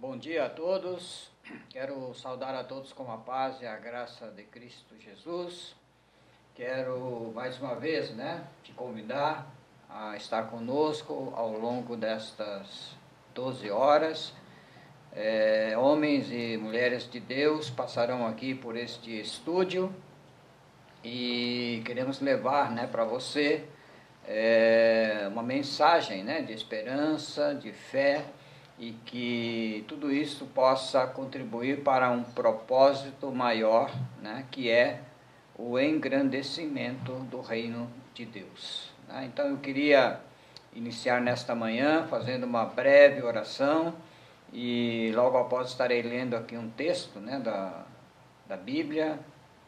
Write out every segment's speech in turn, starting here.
Bom dia a todos. Quero saudar a todos com a paz e a graça de Cristo Jesus. Quero mais uma vez, né, te convidar a estar conosco ao longo destas 12 horas. É, homens e mulheres de Deus passarão aqui por este estúdio e queremos levar, né, para você é, uma mensagem, né, de esperança, de fé e que tudo isso possa contribuir para um propósito maior, né, que é o engrandecimento do reino de Deus. Né? Então eu queria iniciar nesta manhã fazendo uma breve oração e logo após estarei lendo aqui um texto né, da, da Bíblia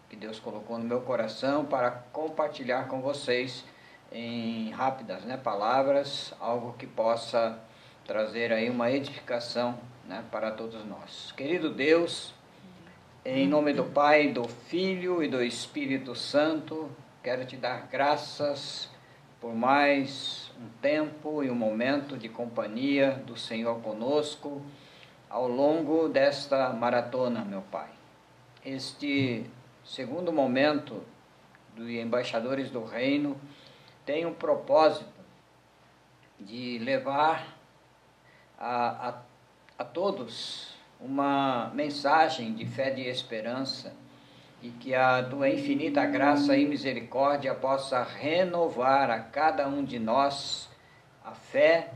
que Deus colocou no meu coração para compartilhar com vocês em rápidas né, palavras, algo que possa trazer aí uma edificação né, para todos nós. Querido Deus, em nome do Pai, do Filho e do Espírito Santo, quero te dar graças por mais um tempo e um momento de companhia do Senhor conosco ao longo desta maratona, meu Pai. Este segundo momento dos embaixadores do reino tem um propósito de levar a, a, a todos uma mensagem de fé e esperança e que a tua infinita graça e misericórdia possa renovar a cada um de nós a fé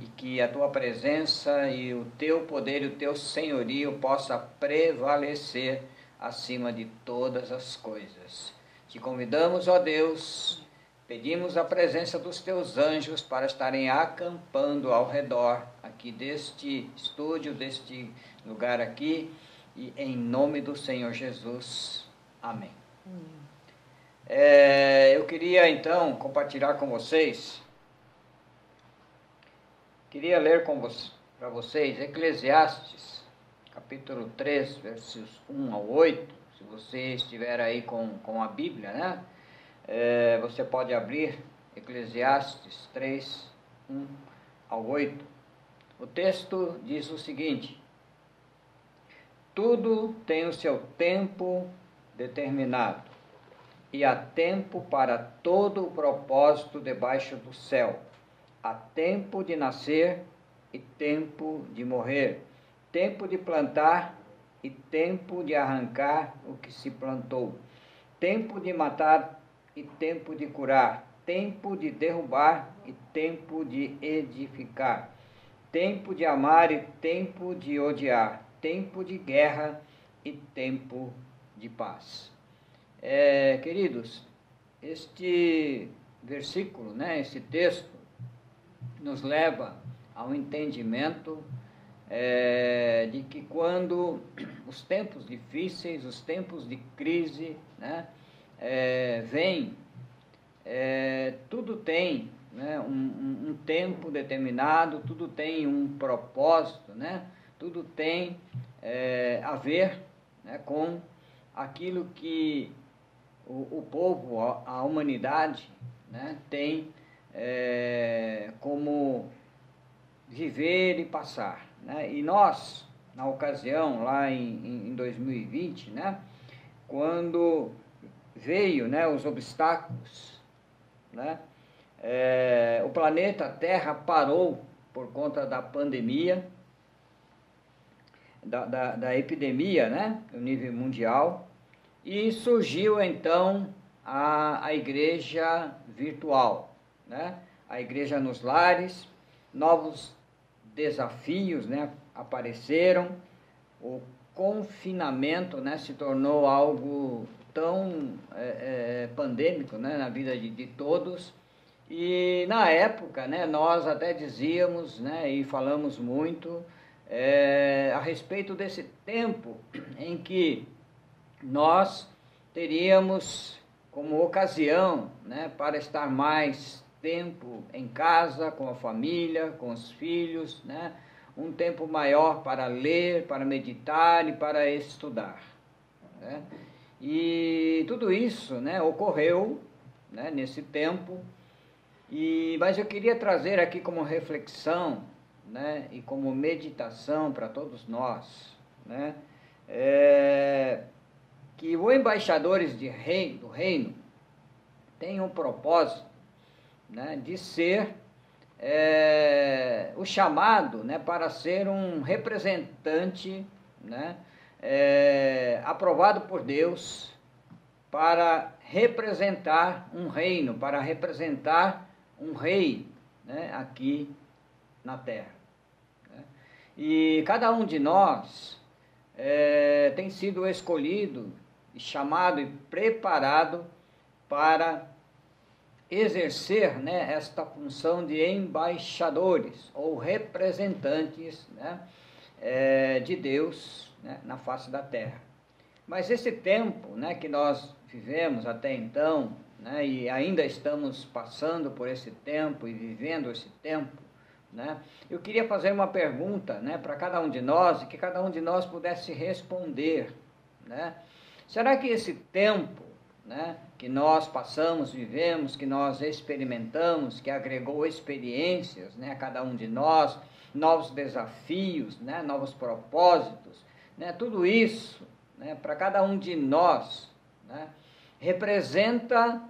e que a tua presença e o teu poder e o teu senhorio possa prevalecer acima de todas as coisas. Te convidamos, ó Deus, pedimos a presença dos teus anjos para estarem acampando ao redor aqui deste estúdio, deste lugar aqui, e em nome do Senhor Jesus. Amém. Hum. É, eu queria então compartilhar com vocês, queria ler com para vocês Eclesiastes, capítulo 3, versos 1 ao 8. Se você estiver aí com, com a Bíblia, né? É, você pode abrir Eclesiastes 3, 1 ao 8. O texto diz o seguinte: Tudo tem o seu tempo determinado, e há tempo para todo o propósito debaixo do céu. Há tempo de nascer e tempo de morrer, tempo de plantar e tempo de arrancar o que se plantou, tempo de matar e tempo de curar, tempo de derrubar e tempo de edificar tempo de amar e tempo de odiar, tempo de guerra e tempo de paz. É, queridos, este versículo, né, esse texto, nos leva ao entendimento é, de que quando os tempos difíceis, os tempos de crise, né, é, vêm, é, tudo tem né, um, um, um, tempo determinado, tudo tem um propósito, né, tudo tem é, a ver né, com aquilo que o, o povo, a, a humanidade, né, tem é, como viver e passar. Né? E nós, na ocasião, lá em, em 2020, né, quando veio né, os obstáculos, né, é, o planeta Terra parou por conta da pandemia, da, da, da epidemia, né, no nível mundial, e surgiu então a, a igreja virtual, né, a igreja nos lares, novos desafios, né, apareceram, o confinamento, né, se tornou algo tão é, é, pandêmico, né, na vida de, de todos, e na época, né, nós até dizíamos né, e falamos muito é, a respeito desse tempo em que nós teríamos como ocasião né, para estar mais tempo em casa, com a família, com os filhos, né, um tempo maior para ler, para meditar e para estudar. Né? E tudo isso né, ocorreu né, nesse tempo. E, mas eu queria trazer aqui como reflexão né, e como meditação para todos nós, né, é, que os embaixadores de rei, do reino têm um propósito né, de ser é, o chamado né, para ser um representante né, é, aprovado por Deus para representar um reino, para representar um rei né, aqui na terra. Né. E cada um de nós é, tem sido escolhido, chamado e preparado para exercer né, esta função de embaixadores ou representantes né, é, de Deus né, na face da terra. Mas esse tempo né, que nós vivemos até então, né, e ainda estamos passando por esse tempo e vivendo esse tempo, né, eu queria fazer uma pergunta né, para cada um de nós e que cada um de nós pudesse responder. Né? Será que esse tempo né, que nós passamos, vivemos, que nós experimentamos, que agregou experiências né, a cada um de nós, novos desafios, né, novos propósitos, né, tudo isso né, para cada um de nós né, representa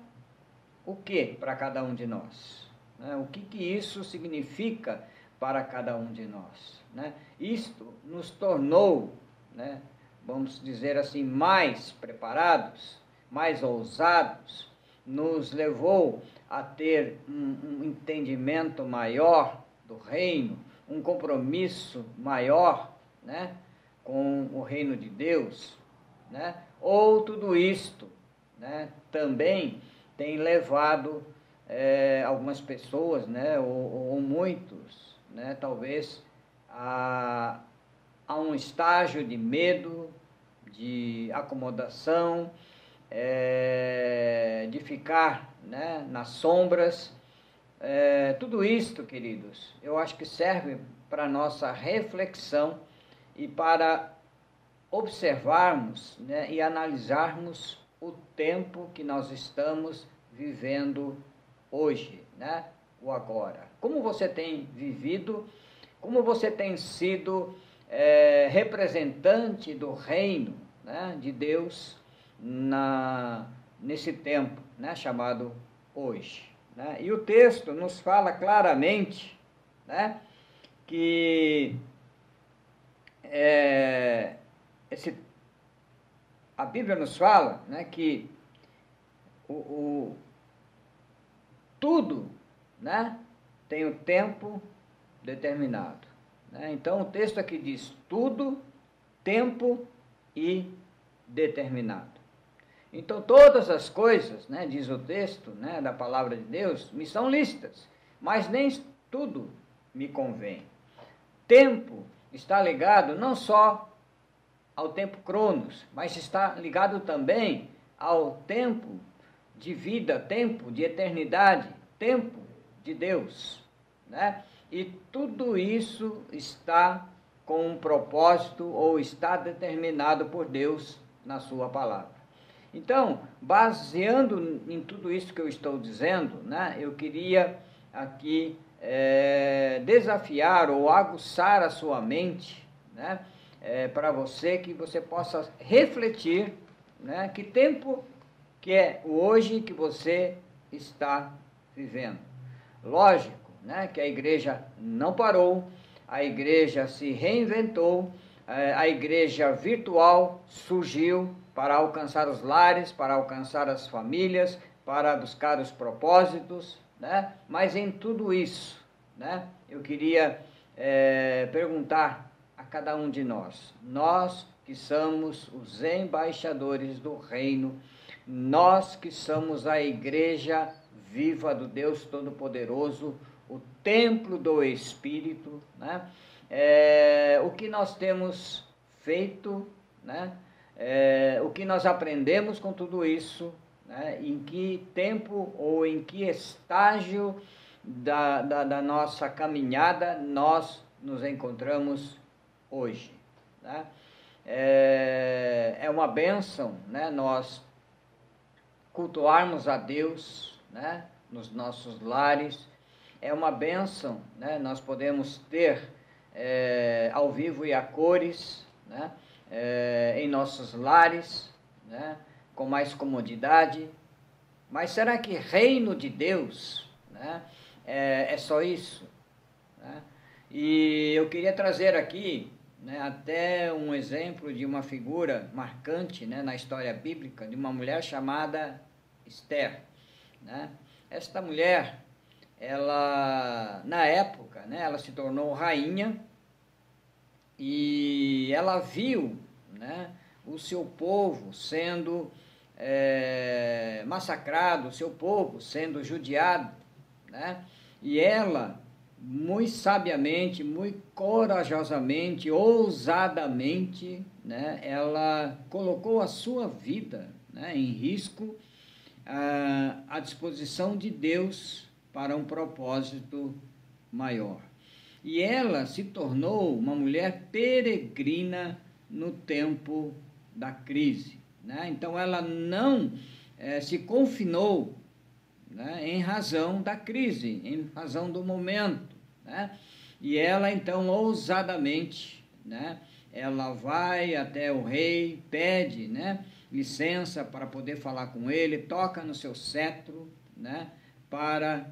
o que para cada um de nós? Né, o que, que isso significa para cada um de nós? Né? Isto nos tornou, né, vamos dizer assim, mais preparados mais ousados, nos levou a ter um, um entendimento maior do reino, um compromisso maior né, com o reino de Deus, né? ou tudo isto né, também tem levado é, algumas pessoas, né, ou, ou muitos, né, talvez, a, a um estágio de medo, de acomodação, é, de ficar né, nas sombras. É, tudo isto, queridos, eu acho que serve para nossa reflexão e para observarmos né, e analisarmos o tempo que nós estamos vivendo hoje, né, o agora. Como você tem vivido, como você tem sido é, representante do reino né, de Deus na, nesse tempo né, chamado hoje. Né? E o texto nos fala claramente né, que é, esse, a Bíblia nos fala né, que o, o, tudo né, tem o tempo determinado. Né? Então o texto aqui diz tudo, tempo e determinado. Então todas as coisas, né, diz o texto né, da palavra de Deus, me são listas, mas nem tudo me convém. Tempo está ligado não só ao tempo cronos, mas está ligado também ao tempo de vida, tempo de eternidade, tempo de Deus. Né? E tudo isso está com um propósito ou está determinado por Deus na sua palavra. Então, baseando em tudo isso que eu estou dizendo, né, eu queria aqui é, desafiar ou aguçar a sua mente, né, é, para você que você possa refletir, né, que tempo que é hoje que você está vivendo. Lógico, né, que a igreja não parou, a igreja se reinventou, é, a igreja virtual surgiu, para alcançar os lares, para alcançar as famílias, para buscar os propósitos, né? Mas em tudo isso, né? Eu queria é, perguntar a cada um de nós, nós que somos os embaixadores do reino, nós que somos a igreja viva do Deus Todo-Poderoso, o templo do Espírito, né? É, o que nós temos feito, né? é, o que nós aprendemos com tudo isso, né, em que tempo ou em que estágio da, da, da nossa caminhada nós nos encontramos hoje. Né? É, é uma bênção né, nós cultuarmos a Deus né, nos nossos lares, é uma bênção, né? Nós podemos ter é, ao vivo e a cores, né? É, em nossos lares, né? Com mais comodidade. Mas será que reino de Deus, né? É, é só isso? Né? E eu queria trazer aqui né, até um exemplo de uma figura marcante né, na história bíblica, de uma mulher chamada Esther. Né? Esta mulher, ela, na época, né, ela se tornou rainha e ela viu né, o seu povo sendo é, massacrado, o seu povo sendo judiado, né? e ela, muito sabiamente, muito corajosamente, ousadamente, né, ela colocou a sua vida né, em risco à disposição de Deus para um propósito maior. E ela se tornou uma mulher peregrina no tempo da crise. Né? Então ela não eh, se confinou né, em razão da crise, em razão do momento. Né? E ela então ousadamente, né, ela vai até o rei, pede né, licença para poder falar com ele, toca no seu cetro, né, para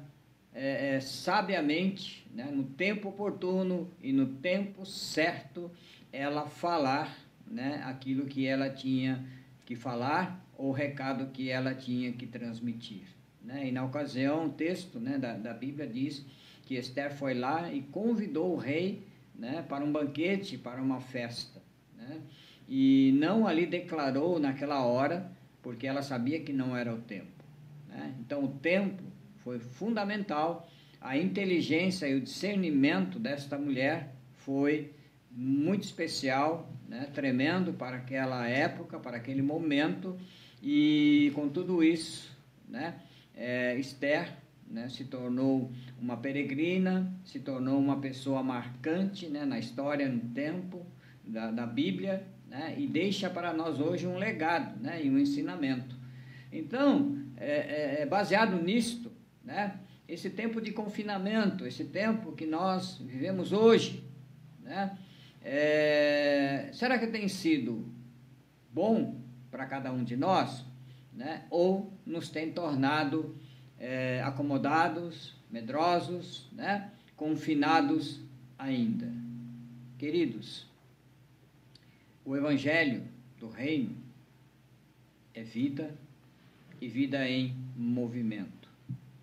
é, é, sabiamente, né, no tempo oportuno e no tempo certo, ela falar né, aquilo que ela tinha que falar, ou o recado que ela tinha que transmitir. Né? E na ocasião, o texto né, da, da Bíblia diz que Esther foi lá e convidou o rei né, para um banquete, para uma festa. Né? E não ali declarou naquela hora, porque ela sabia que não era o tempo. Né? Então, o tempo foi fundamental, a inteligência e o discernimento desta mulher foi muito especial, né? tremendo para aquela época, para aquele momento, e com tudo isso, né? é, Esther né, se tornou uma peregrina, se tornou uma pessoa marcante né, na história, no tempo da, da Bíblia, né, e deixa para nós hoje um legado né, e um ensinamento. Então, é, é, é baseado nisto, né, esse tempo de confinamento, esse tempo que nós vivemos hoje, né, é, será que tem sido bom para cada um de nós? né? ou nos tem tornado é, acomodados, medrosos, né? confinados ainda. Queridos, o Evangelho do Reino é vida e vida em movimento.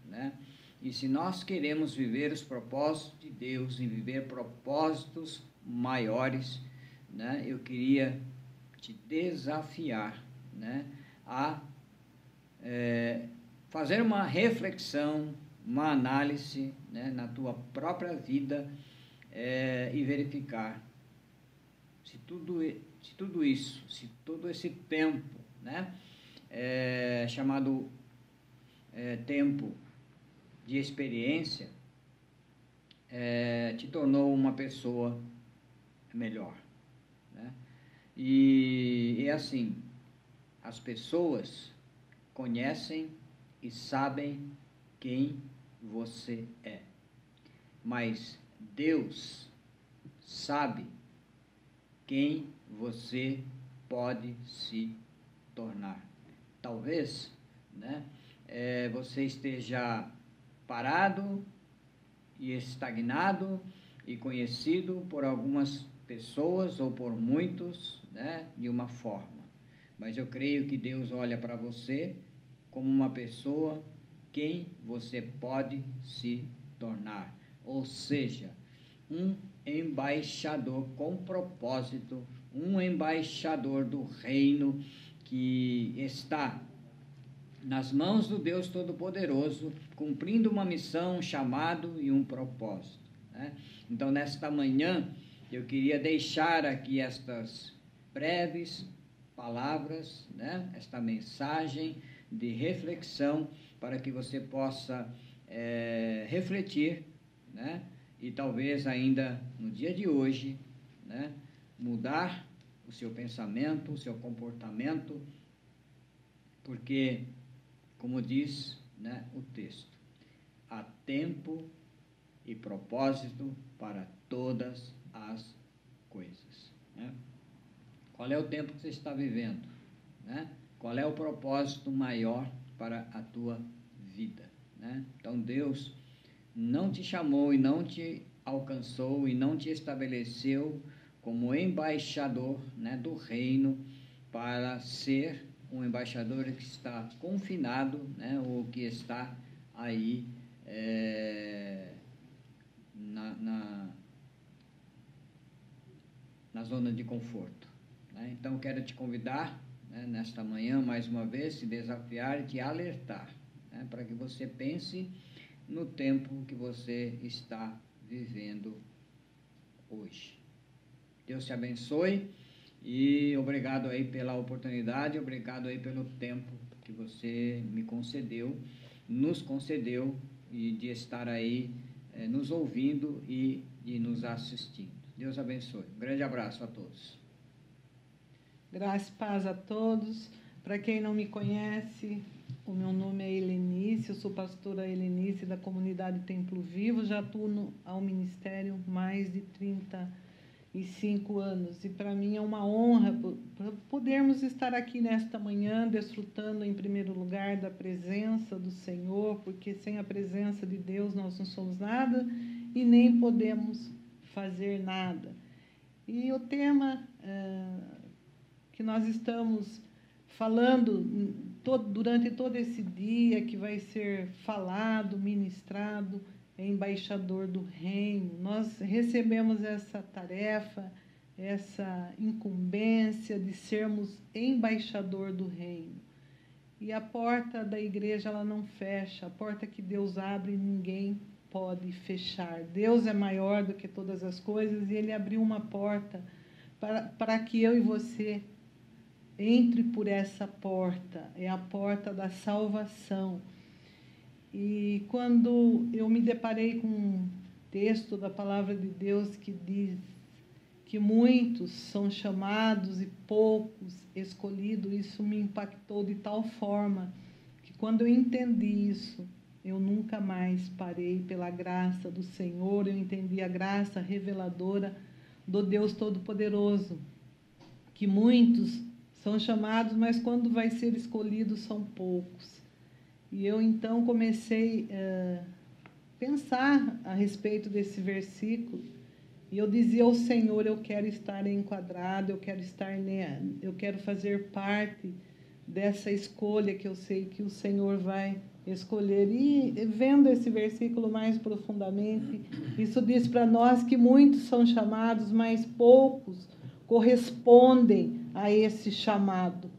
Né? E se nós queremos viver os propósitos de Deus e viver propósitos maiores, né? eu queria te desafiar né? a é, fazer uma reflexão, uma análise né, na tua própria vida é, e verificar se tudo, se tudo isso, se todo esse tempo, né, é, chamado é, tempo de experiência, é, te tornou uma pessoa melhor. Né? E é assim, as pessoas conhecem e sabem quem você é. Mas Deus sabe quem você pode se tornar. Talvez né, é, você esteja parado e estagnado e conhecido por algumas pessoas ou por muitos né, de uma forma. Mas eu creio que Deus olha para você como uma pessoa quem você pode se tornar. Ou seja, um embaixador com propósito, um embaixador do reino que está nas mãos do Deus Todo-Poderoso, cumprindo uma missão, um chamado e um propósito. Né? Então, nesta manhã, eu queria deixar aqui estas breves palavras, né? esta mensagem de reflexão para que você possa é, refletir, né? E talvez ainda no dia de hoje, né? Mudar o seu pensamento, o seu comportamento, porque, como diz né, o texto, há tempo e propósito para todas as coisas. Né? Qual é o tempo que você está vivendo? Né? Qual é o propósito maior para a tua vida? Né? Então Deus não te chamou e não te alcançou e não te estabeleceu como embaixador né, do reino para ser um embaixador que está confinado, né, ou que está aí é, na, na, na, zona de conforto. Né? Então, quero te convidar né, nesta manhã, mais uma vez, te desafiar e te alertar, né, para que você pense no tempo que você está vivendo hoje. Deus te abençoe e obrigado aí pela oportunidade, obrigado aí pelo tempo que você me concedeu, nos concedeu e de estar aí é, nos ouvindo e de nos assistindo. Deus abençoe. Um grande abraço a todos. Graça e paz a todos. Para quem não me conhece, o meu nome é Helenice, eu sou pastora Helenice da comunidade Templo Vivo, já atuo ao ministério mais de 35 anos. E para mim é uma honra podermos estar aqui nesta manhã, desfrutando em primeiro lugar da presença do Senhor, porque sem a presença de Deus nós não somos nada e nem podemos fazer nada. E o tema é, que nós estamos falando todo, durante todo esse dia que vai ser falado, ministrado, é embaixador do reino. Nós recebemos essa tarefa, essa incumbência de sermos embaixador do reino. E a porta da igreja ela não fecha, a porta que Deus abre ninguém pode fechar. Deus é maior do que todas as coisas e ele abriu uma porta para, para que eu e você entre por essa porta, é a porta da salvação. E quando eu me deparei com um texto da palavra de Deus que diz que muitos são chamados e poucos escolhidos, isso me impactou de tal forma que quando eu entendi isso, eu nunca mais parei pela graça do Senhor, eu entendi a graça reveladora do Deus Todo-Poderoso, que muitos são chamados, mas quando vai ser escolhido são poucos. E eu então comecei a uh, pensar a respeito desse versículo. E eu dizia ao Senhor, eu quero estar enquadrado, eu quero estar, eu quero fazer parte dessa escolha que eu sei que o Senhor vai escolher. E vendo esse versículo mais profundamente, isso diz para nós que muitos são chamados, mas poucos correspondem a esse chamado.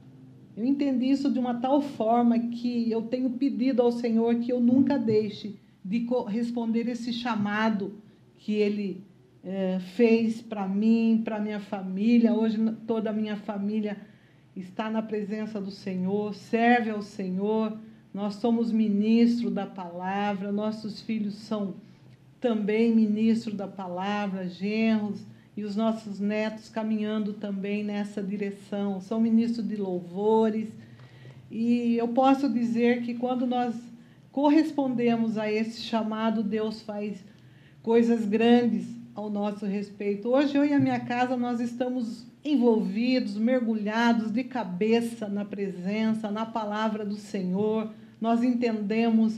Eu entendi isso de uma tal forma que eu tenho pedido ao Senhor que eu nunca deixe de responder esse chamado que Ele é, fez para mim, para minha família. Hoje toda a minha família está na presença do Senhor, serve ao Senhor. Nós somos ministro da palavra, nossos filhos são também ministro da palavra, genros e os nossos netos caminhando também nessa direção. São ministros de louvores. E eu posso dizer que quando nós correspondemos a esse chamado, Deus faz coisas grandes ao nosso respeito. Hoje eu e a minha casa nós estamos envolvidos, mergulhados de cabeça na presença, na palavra do Senhor. Nós entendemos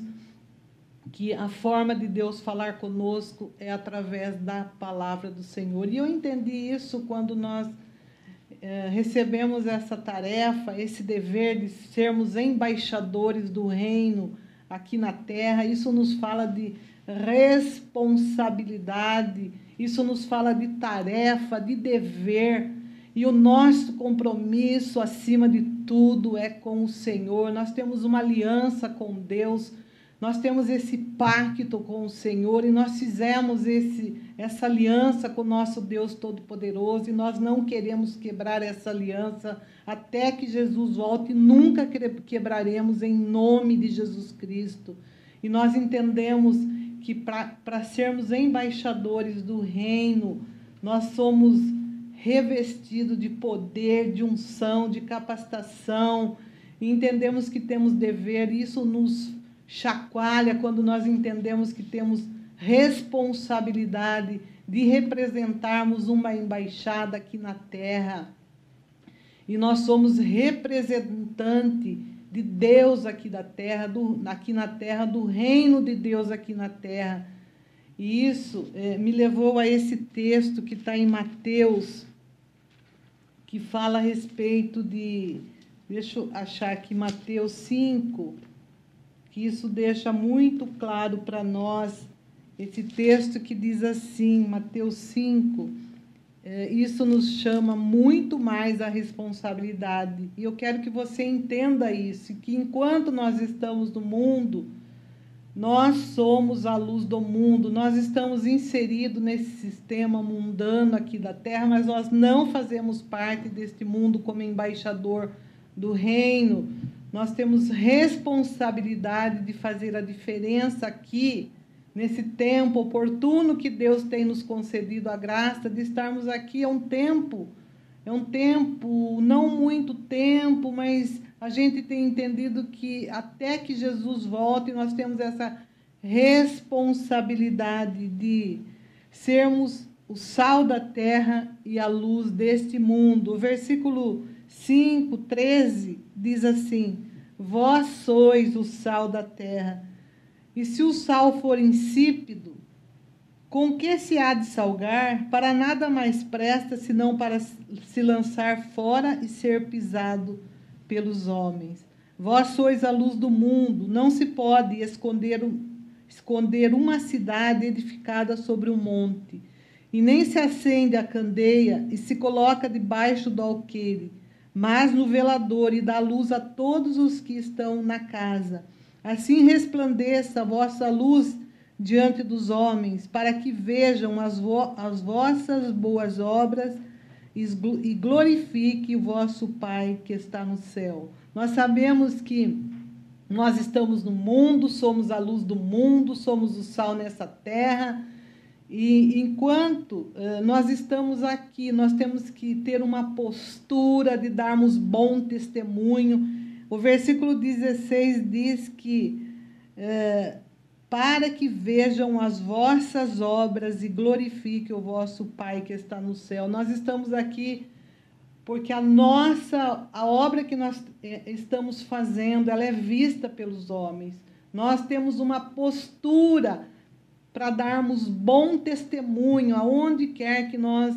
que a forma de Deus falar conosco é através da palavra do Senhor. E eu entendi isso quando nós é, recebemos essa tarefa, esse dever de sermos embaixadores do reino aqui na terra. Isso nos fala de responsabilidade, isso nos fala de tarefa, de dever. E o nosso compromisso, acima de tudo, é com o Senhor. Nós temos uma aliança com Deus nós temos esse pacto com o Senhor e nós fizemos esse, essa aliança com o nosso Deus Todo-Poderoso e nós não queremos quebrar essa aliança até que Jesus volte, nunca quebraremos em nome de Jesus Cristo. E nós entendemos que para sermos embaixadores do reino, nós somos revestidos de poder, de unção, de capacitação, e entendemos que temos dever, isso nos chacoalha quando nós entendemos que temos responsabilidade de representarmos uma embaixada aqui na terra. E nós somos representante de Deus aqui da terra, do, aqui na terra, do reino de Deus aqui na terra. E isso é, me levou a esse texto que está em Mateus, que fala a respeito de. Deixa eu achar aqui Mateus 5, que isso deixa muito claro para nós esse texto que diz assim, Mateus 5, é, isso nos chama muito mais a responsabilidade. E eu quero que você entenda isso, que enquanto nós estamos no mundo, nós somos a luz do mundo, nós estamos inseridos nesse sistema mundano aqui da Terra, mas nós não fazemos parte deste mundo como embaixador do reino. Nós temos responsabilidade de fazer a diferença aqui nesse tempo oportuno que Deus tem nos concedido a graça de estarmos aqui. É um tempo, é um tempo, não muito tempo, mas a gente tem entendido que até que Jesus volte, nós temos essa responsabilidade de sermos o sal da terra e a luz deste mundo. O versículo 5, 13 diz assim: Vós sois o sal da terra. E se o sal for insípido, com que se há de salgar? Para nada mais presta senão para se lançar fora e ser pisado pelos homens. Vós sois a luz do mundo, não se pode esconder, esconder uma cidade edificada sobre um monte, e nem se acende a candeia e se coloca debaixo do alqueire, mas no velador e dá luz a todos os que estão na casa. Assim resplandeça a vossa luz diante dos homens, para que vejam as, vo as vossas boas obras e glorifique o vosso Pai que está no céu. Nós sabemos que nós estamos no mundo, somos a luz do mundo, somos o sal nessa terra. E enquanto uh, nós estamos aqui, nós temos que ter uma postura de darmos bom testemunho o versículo 16 diz que é, para que vejam as vossas obras e glorifiquem o vosso Pai que está no céu. Nós estamos aqui porque a nossa, a obra que nós é, estamos fazendo, ela é vista pelos homens. Nós temos uma postura para darmos bom testemunho aonde quer que nós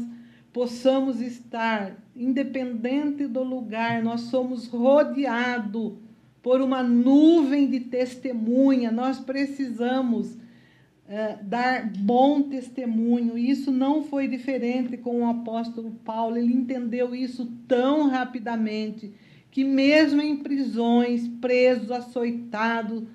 possamos estar, independente do lugar, nós somos rodeados por uma nuvem de testemunha, nós precisamos é, dar bom testemunho. Isso não foi diferente com o apóstolo Paulo, ele entendeu isso tão rapidamente que, mesmo em prisões, preso, açoitado,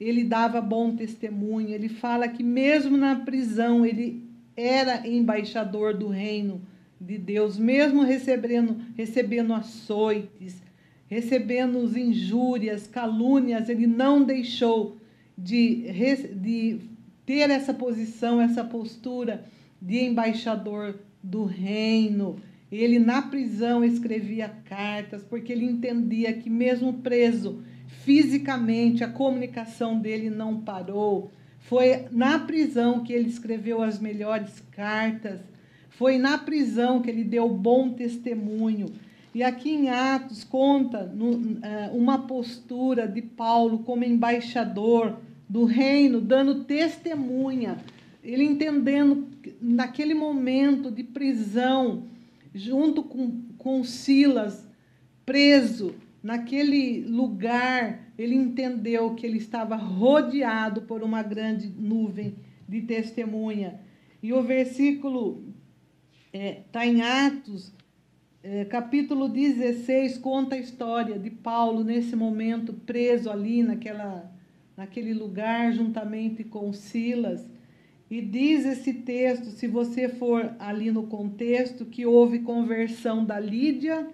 ele dava bom testemunho. Ele fala que, mesmo na prisão, ele era embaixador do reino de Deus, mesmo recebendo, recebendo açoites, recebendo injúrias, calúnias, ele não deixou de, de ter essa posição, essa postura de embaixador do reino. Ele, na prisão, escrevia cartas, porque ele entendia que, mesmo preso fisicamente, a comunicação dele não parou. Foi na prisão que ele escreveu as melhores cartas foi na prisão que ele deu bom testemunho. E aqui em Atos conta no, é, uma postura de Paulo como embaixador do reino, dando testemunha. Ele entendendo naquele momento de prisão, junto com, com Silas, preso, naquele lugar, ele entendeu que ele estava rodeado por uma grande nuvem de testemunha. E o versículo Está é, tá em Atos, é, capítulo 16, conta a história de Paulo nesse momento preso ali naquela, naquele lugar, juntamente com Silas. E diz esse texto, se você for ali no contexto, que houve conversão da Lídia,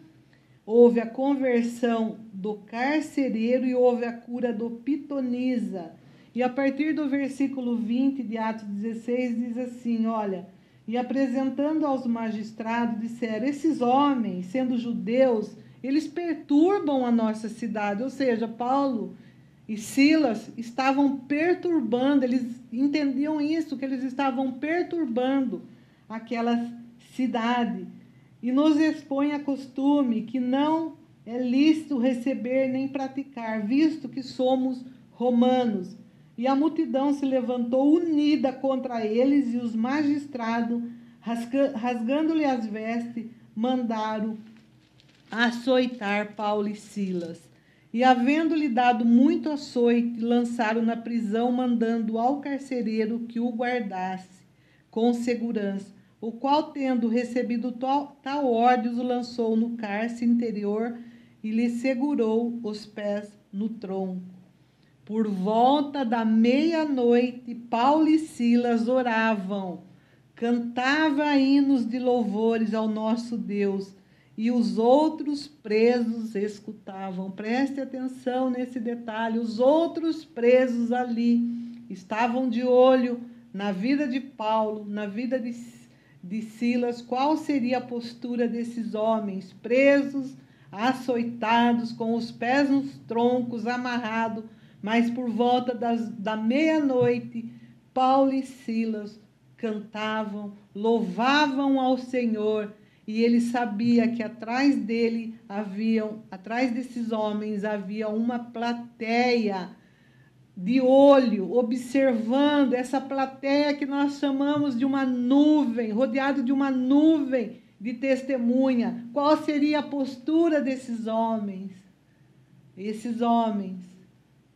houve a conversão do carcereiro e houve a cura do pitonisa. E a partir do versículo 20 de Atos 16 diz assim: olha e apresentando aos magistrados, disseram: Esses homens, sendo judeus, eles perturbam a nossa cidade. Ou seja, Paulo e Silas estavam perturbando, eles entendiam isso, que eles estavam perturbando aquela cidade. E nos expõe a costume que não é lícito receber nem praticar, visto que somos romanos. E a multidão se levantou unida contra eles, e os magistrados, rasgando-lhe as vestes, mandaram açoitar Paulo e Silas. E, havendo-lhe dado muito açoite, lançaram na prisão, mandando ao carcereiro que o guardasse com segurança, o qual, tendo recebido tal, tal ordem, o lançou no cárcere interior e lhe segurou os pés no tronco. Por volta da meia-noite, Paulo e Silas oravam, cantavam hinos de louvores ao nosso Deus e os outros presos escutavam. Preste atenção nesse detalhe: os outros presos ali estavam de olho na vida de Paulo, na vida de, de Silas, qual seria a postura desses homens presos, açoitados, com os pés nos troncos, amarrados, mas por volta das, da meia-noite, Paulo e Silas cantavam, louvavam ao Senhor e ele sabia que atrás dele haviam, atrás desses homens havia uma plateia de olho, observando essa plateia que nós chamamos de uma nuvem, rodeado de uma nuvem de testemunha. Qual seria a postura desses homens? Esses homens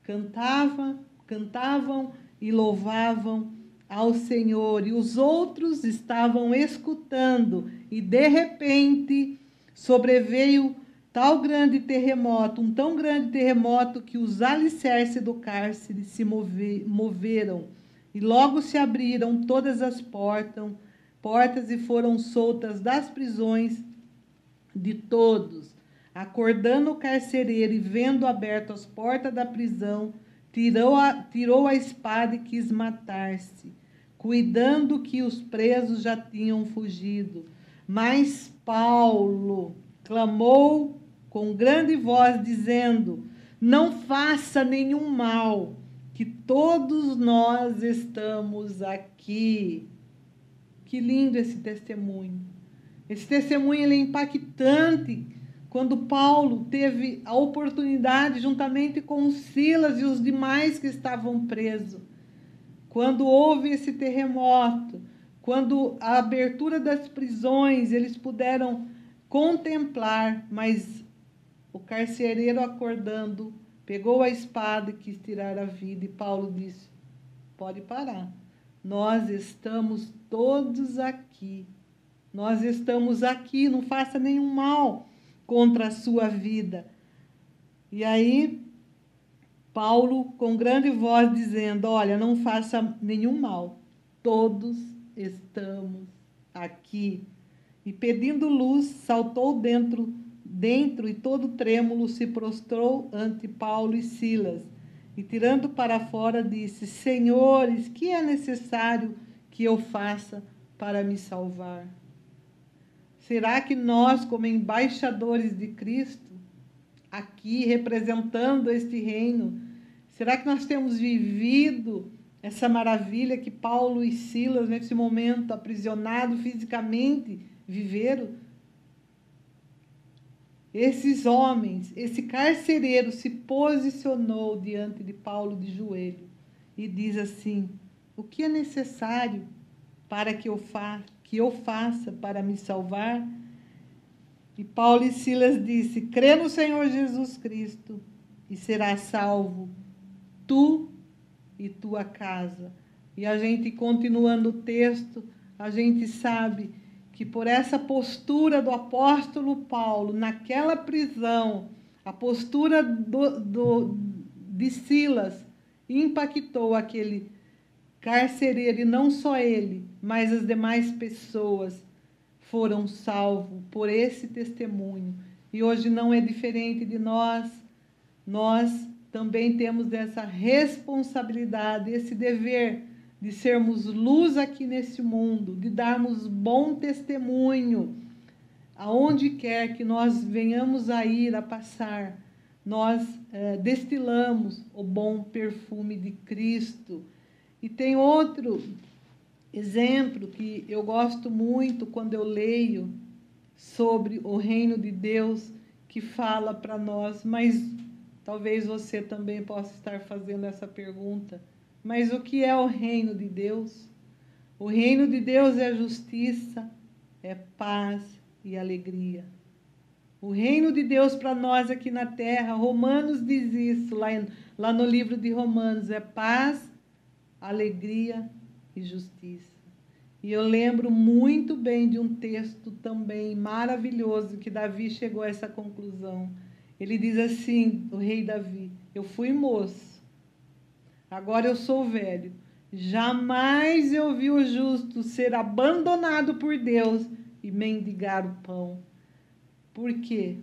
cantavam, cantavam e louvavam ao Senhor, e os outros estavam escutando, e de repente sobreveio tal grande terremoto, um tão grande terremoto que os alicerces do cárcere se moveram, e logo se abriram todas as portas, portas e foram soltas das prisões de todos. Acordando o carcereiro e vendo aberto as portas da prisão, tirou a, tirou a espada e quis matar-se cuidando que os presos já tinham fugido. Mas Paulo clamou com grande voz, dizendo: Não faça nenhum mal, que todos nós estamos aqui. Que lindo esse testemunho. Esse testemunho é impactante quando Paulo teve a oportunidade, juntamente com Silas e os demais que estavam presos, quando houve esse terremoto, quando a abertura das prisões, eles puderam contemplar, mas o carcereiro acordando, pegou a espada e quis tirar a vida, e Paulo disse: Pode parar, nós estamos todos aqui, nós estamos aqui, não faça nenhum mal contra a sua vida. E aí Paulo, com grande voz, dizendo: Olha, não faça nenhum mal, todos estamos aqui. E pedindo luz, saltou dentro, dentro e todo trêmulo se prostrou ante Paulo e Silas. E tirando para fora, disse: Senhores, que é necessário que eu faça para me salvar? Será que nós, como embaixadores de Cristo, aqui representando este reino? Será que nós temos vivido essa maravilha que Paulo e Silas, nesse momento aprisionado fisicamente, viveram? Esses homens, esse carcereiro se posicionou diante de Paulo de joelho e diz assim: O que é necessário para que eu, fa que eu faça para me salvar? E Paulo e Silas disse: crê no Senhor Jesus Cristo e será salvo, tu e tua casa. E a gente, continuando o texto, a gente sabe que por essa postura do apóstolo Paulo, naquela prisão, a postura do, do, de Silas impactou aquele carcereiro, e não só ele, mas as demais pessoas foram salvos por esse testemunho. E hoje não é diferente de nós. Nós também temos essa responsabilidade, esse dever de sermos luz aqui nesse mundo, de darmos bom testemunho aonde quer que nós venhamos a ir, a passar, nós é, destilamos o bom perfume de Cristo. E tem outro exemplo que eu gosto muito quando eu leio sobre o reino de Deus, que fala para nós, mas talvez você também possa estar fazendo essa pergunta. Mas o que é o reino de Deus? O reino de Deus é justiça, é paz e alegria. O reino de Deus para nós aqui na terra, Romanos diz isso, lá, lá no livro de Romanos, é paz, alegria e justiça. E eu lembro muito bem de um texto também maravilhoso que Davi chegou a essa conclusão. Ele diz assim, o rei Davi: Eu fui moço, agora eu sou velho. Jamais eu vi o justo ser abandonado por Deus e mendigar o pão. Por quê?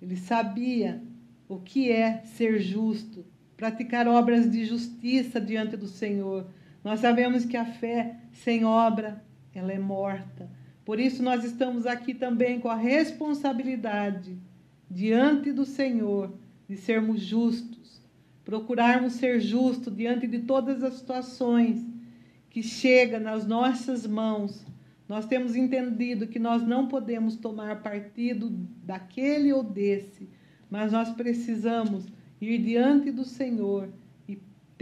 Ele sabia o que é ser justo, praticar obras de justiça diante do Senhor. Nós sabemos que a fé sem obra, ela é morta. Por isso nós estamos aqui também com a responsabilidade diante do Senhor de sermos justos, procurarmos ser justos diante de todas as situações que chega nas nossas mãos. Nós temos entendido que nós não podemos tomar partido daquele ou desse, mas nós precisamos ir diante do Senhor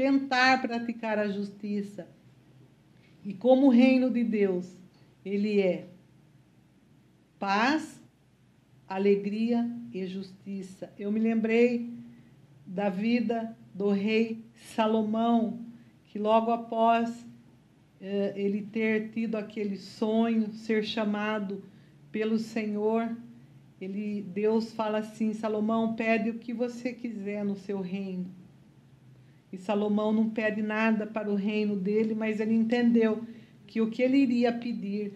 tentar praticar a justiça. E como o reino de Deus, ele é paz, alegria e justiça. Eu me lembrei da vida do rei Salomão, que logo após eh, ele ter tido aquele sonho, ser chamado pelo Senhor, ele, Deus fala assim: Salomão, pede o que você quiser no seu reino. E Salomão não pede nada para o reino dele, mas ele entendeu que o que ele iria pedir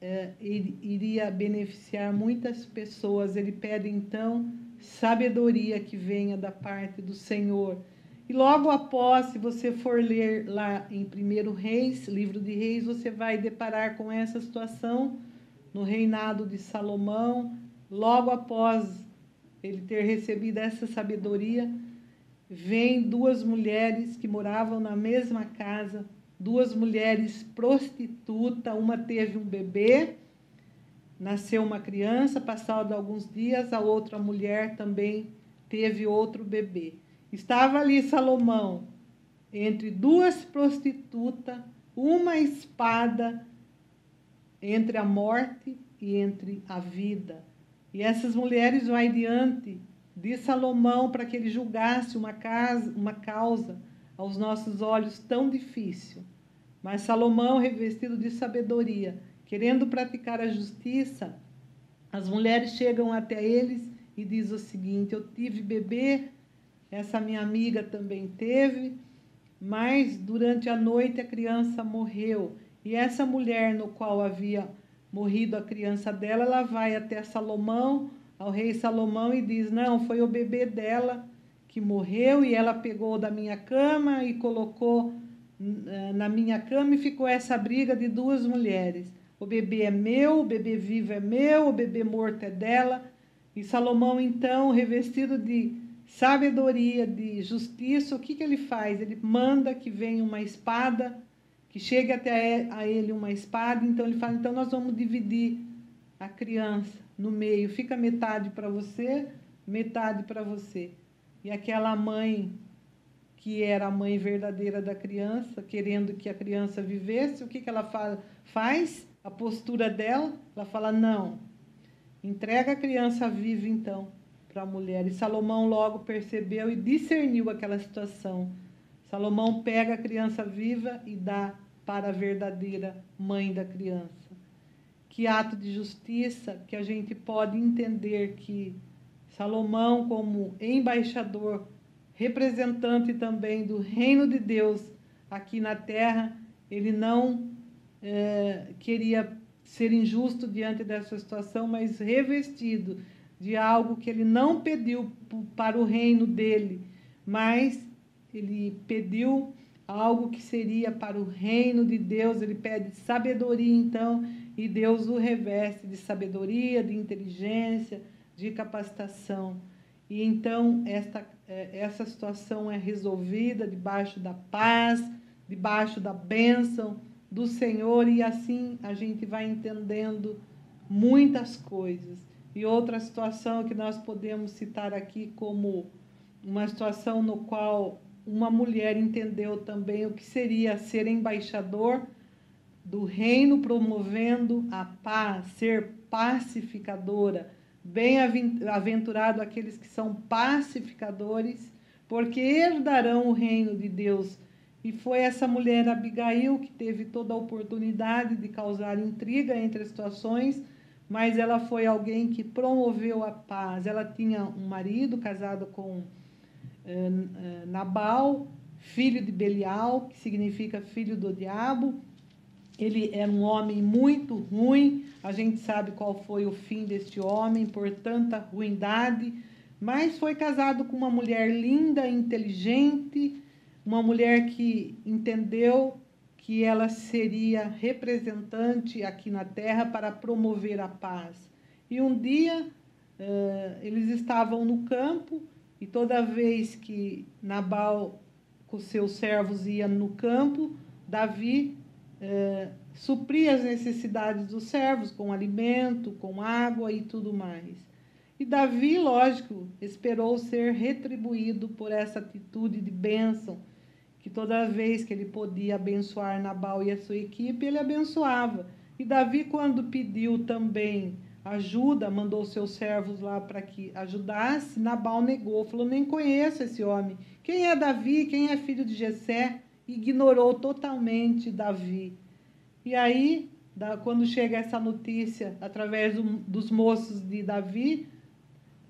é, iria beneficiar muitas pessoas. Ele pede então sabedoria que venha da parte do Senhor. E logo após, se você for ler lá em 1 Reis, livro de Reis, você vai deparar com essa situação no reinado de Salomão. Logo após ele ter recebido essa sabedoria, vêm duas mulheres que moravam na mesma casa, duas mulheres prostitutas, uma teve um bebê, nasceu uma criança, passado alguns dias, a outra mulher também teve outro bebê. Estava ali Salomão, entre duas prostitutas, uma espada entre a morte e entre a vida. E essas mulheres vão adiante de Salomão para que ele julgasse uma, casa, uma causa aos nossos olhos tão difícil. Mas Salomão, revestido de sabedoria, querendo praticar a justiça, as mulheres chegam até eles e diz o seguinte: Eu tive bebê, essa minha amiga também teve, mas durante a noite a criança morreu. E essa mulher no qual havia morrido a criança dela, ela vai até Salomão, ao rei Salomão e diz: Não, foi o bebê dela que morreu e ela pegou da minha cama e colocou eh, na minha cama e ficou essa briga de duas mulheres. O bebê é meu, o bebê vivo é meu, o bebê morto é dela. E Salomão, então, revestido de sabedoria, de justiça, o que, que ele faz? Ele manda que venha uma espada, que chegue até a ele uma espada. Então ele fala: então nós vamos dividir a criança no meio, fica metade para você, metade para você. E aquela mãe que era a mãe verdadeira da criança, querendo que a criança vivesse, o que, que ela fa faz? A postura dela, ela fala: não, entrega a criança viva então para a mulher. E Salomão logo percebeu e discerniu aquela situação. Salomão pega a criança viva e dá para a verdadeira mãe da criança. Que ato de justiça que a gente pode entender que Salomão, como embaixador, representante também do reino de Deus aqui na terra, ele não é, queria ser injusto diante dessa situação, mas revestido de algo que ele não pediu para o reino dele, mas ele pediu algo que seria para o reino de Deus, ele pede sabedoria, então, e Deus o reveste de sabedoria, de inteligência, de capacitação. e então esta, é, essa situação é resolvida debaixo da paz, debaixo da bênção do Senhor, e assim a gente vai entendendo muitas coisas. E outra situação que nós podemos citar aqui como uma situação no qual uma mulher entendeu também o que seria ser embaixador do reino, promovendo a paz, ser pacificadora Bem-aventurado aqueles que são pacificadores, porque herdarão o reino de Deus. E foi essa mulher Abigail que teve toda a oportunidade de causar intriga entre as situações, mas ela foi alguém que promoveu a paz. Ela tinha um marido casado com Nabal, filho de Belial, que significa filho do diabo. Ele era um homem muito ruim, a gente sabe qual foi o fim deste homem por tanta ruindade, mas foi casado com uma mulher linda, inteligente, uma mulher que entendeu que ela seria representante aqui na terra para promover a paz. E um dia uh, eles estavam no campo e toda vez que Nabal com seus servos ia no campo, Davi uh, suprir as necessidades dos servos com alimento, com água e tudo mais. E Davi, lógico, esperou ser retribuído por essa atitude de bênção, que toda vez que ele podia abençoar Nabal e a sua equipe, ele abençoava. E Davi, quando pediu também ajuda, mandou seus servos lá para que ajudasse, Nabal negou, falou: Nem conheço esse homem. Quem é Davi? Quem é filho de Jessé? Ignorou totalmente Davi. E aí, quando chega essa notícia através do, dos moços de Davi,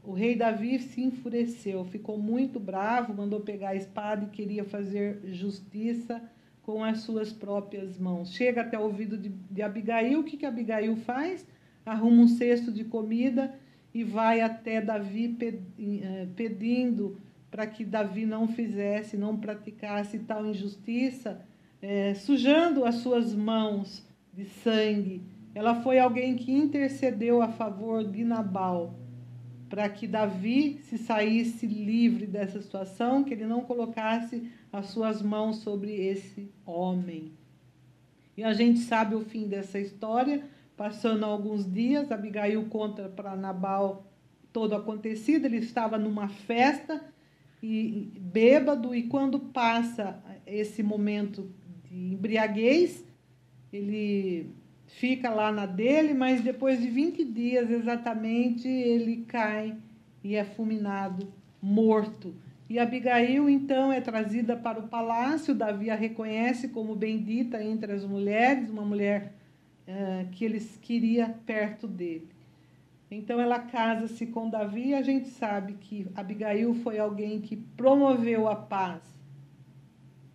o rei Davi se enfureceu, ficou muito bravo, mandou pegar a espada e queria fazer justiça com as suas próprias mãos. Chega até o ouvido de, de Abigail, o que, que Abigail faz? Arruma um cesto de comida e vai até Davi eh, pedindo para que Davi não fizesse, não praticasse tal injustiça é, sujando as suas mãos de sangue. Ela foi alguém que intercedeu a favor de Nabal, para que Davi se saísse livre dessa situação, que ele não colocasse as suas mãos sobre esse homem. E a gente sabe o fim dessa história. Passando alguns dias, Abigail conta para Nabal todo acontecido. Ele estava numa festa e bêbado, e quando passa esse momento de embriaguez, ele fica lá na dele, mas depois de 20 dias exatamente ele cai e é fulminado, morto. E Abigail então é trazida para o palácio, Davi a reconhece como bendita entre as mulheres, uma mulher uh, que eles queria perto dele. Então ela casa-se com Davi e a gente sabe que Abigail foi alguém que promoveu a paz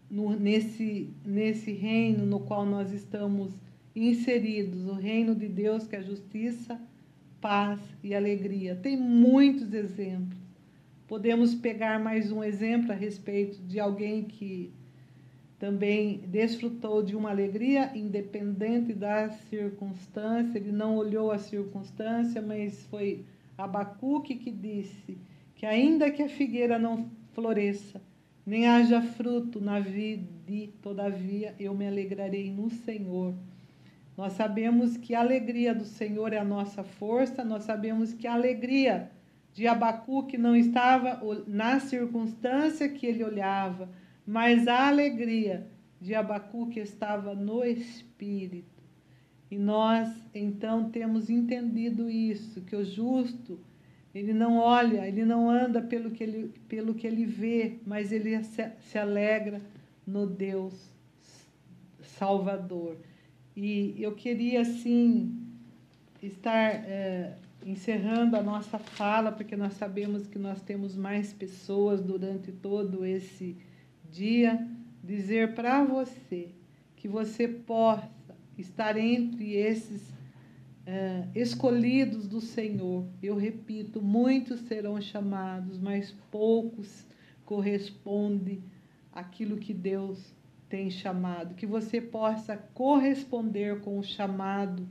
no, nesse, nesse reino no qual nós estamos inseridos, o reino de Deus, que é justiça, paz e alegria. Tem muitos exemplos. Podemos pegar mais um exemplo a respeito de alguém que também desfrutou de uma alegria independente da circunstância, ele não olhou a circunstância, mas foi Abacuque que disse que ainda que a figueira não floresça, nem haja fruto na vida, todavia eu me alegrarei no Senhor. Nós sabemos que a alegria do Senhor é a nossa força, nós sabemos que a alegria de Abacuque não estava na circunstância que ele olhava, mas a alegria de Abacuque estava no Espírito. E nós, então, temos entendido isso, que o justo ele não olha, ele não anda pelo que ele, pelo que ele vê, mas ele se, alegra no Deus Salvador. E eu queria, assim, estar é, encerrando a nossa fala, porque nós sabemos que nós temos mais pessoas durante todo esse dia, dizer para você que você possa estar entre esses é, escolhidos do Senhor. Eu repito, muitos serão chamados, mas poucos correspondem àquilo que Deus tem chamado. Que você possa corresponder com o chamado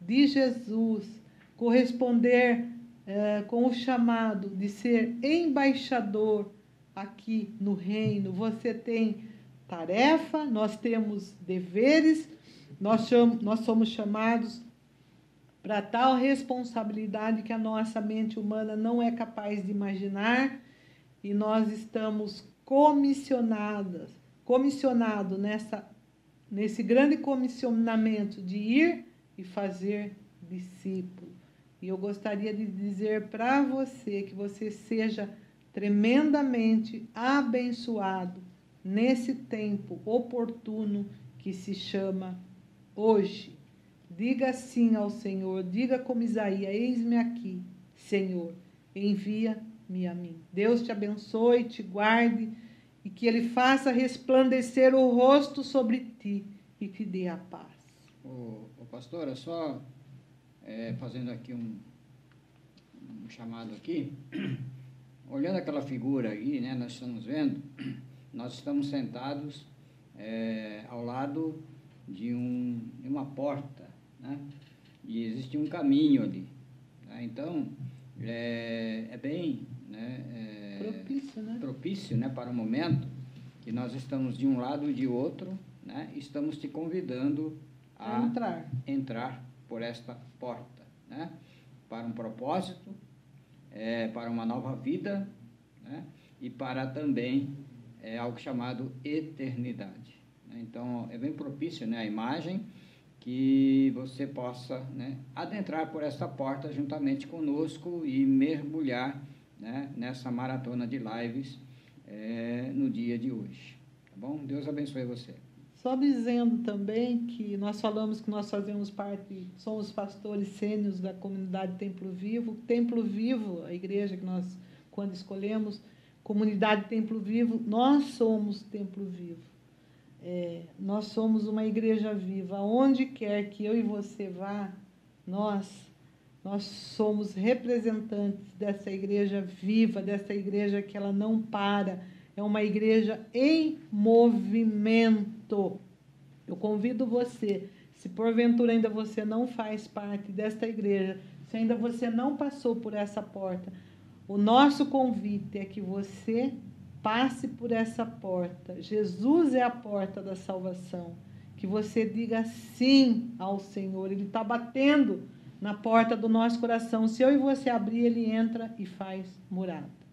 de Jesus, corresponder é, com o chamado de ser embaixador aqui no reino. Você tem tarefa, nós temos deveres, nós, nós somos chamados para tal responsabilidade que a nossa mente humana não é capaz de imaginar e nós estamos comissionadas, comissionado nessa nesse grande comissionamento de ir e fazer discípulo. E eu gostaria de dizer para você que você seja tremendamente abençoado nesse tempo oportuno que se chama hoje. Diga sim ao Senhor, diga como Isaías: Eis-me aqui, Senhor, envia-me a mim. Deus te abençoe, te guarde e que Ele faça resplandecer o rosto sobre ti e te dê a paz. O pastor, é só é, fazendo aqui um, um chamado aqui. Olhando aquela figura aí, né, nós estamos vendo, nós estamos sentados é, ao lado de, um, de uma porta, né? E existe um caminho ali. Né? Então, é, é bem né, é, propício, né? propício né, para o momento que nós estamos de um lado e de outro, né? estamos te convidando a, a entrar. entrar por esta porta, né? para um propósito, é, para uma nova vida né? e para também é, algo chamado eternidade. Né? Então, é bem propício né, a imagem que você possa né, adentrar por esta porta juntamente conosco e mergulhar né, nessa maratona de lives é, no dia de hoje. Tá bom? Deus abençoe você. Só dizendo também que nós falamos que nós fazemos parte, somos pastores sênios da comunidade Templo Vivo. Templo Vivo, a igreja que nós, quando escolhemos, comunidade Templo Vivo, nós somos Templo Vivo. É, nós somos uma igreja viva. Onde quer que eu e você vá, nós, nós somos representantes dessa igreja viva, dessa igreja que ela não para, é uma igreja em movimento. Eu convido você, se porventura ainda você não faz parte desta igreja, se ainda você não passou por essa porta, o nosso convite é que você passe por essa porta. Jesus é a porta da salvação. Que você diga sim ao Senhor. Ele está batendo na porta do nosso coração. Se eu e você abrir, ele entra e faz morada.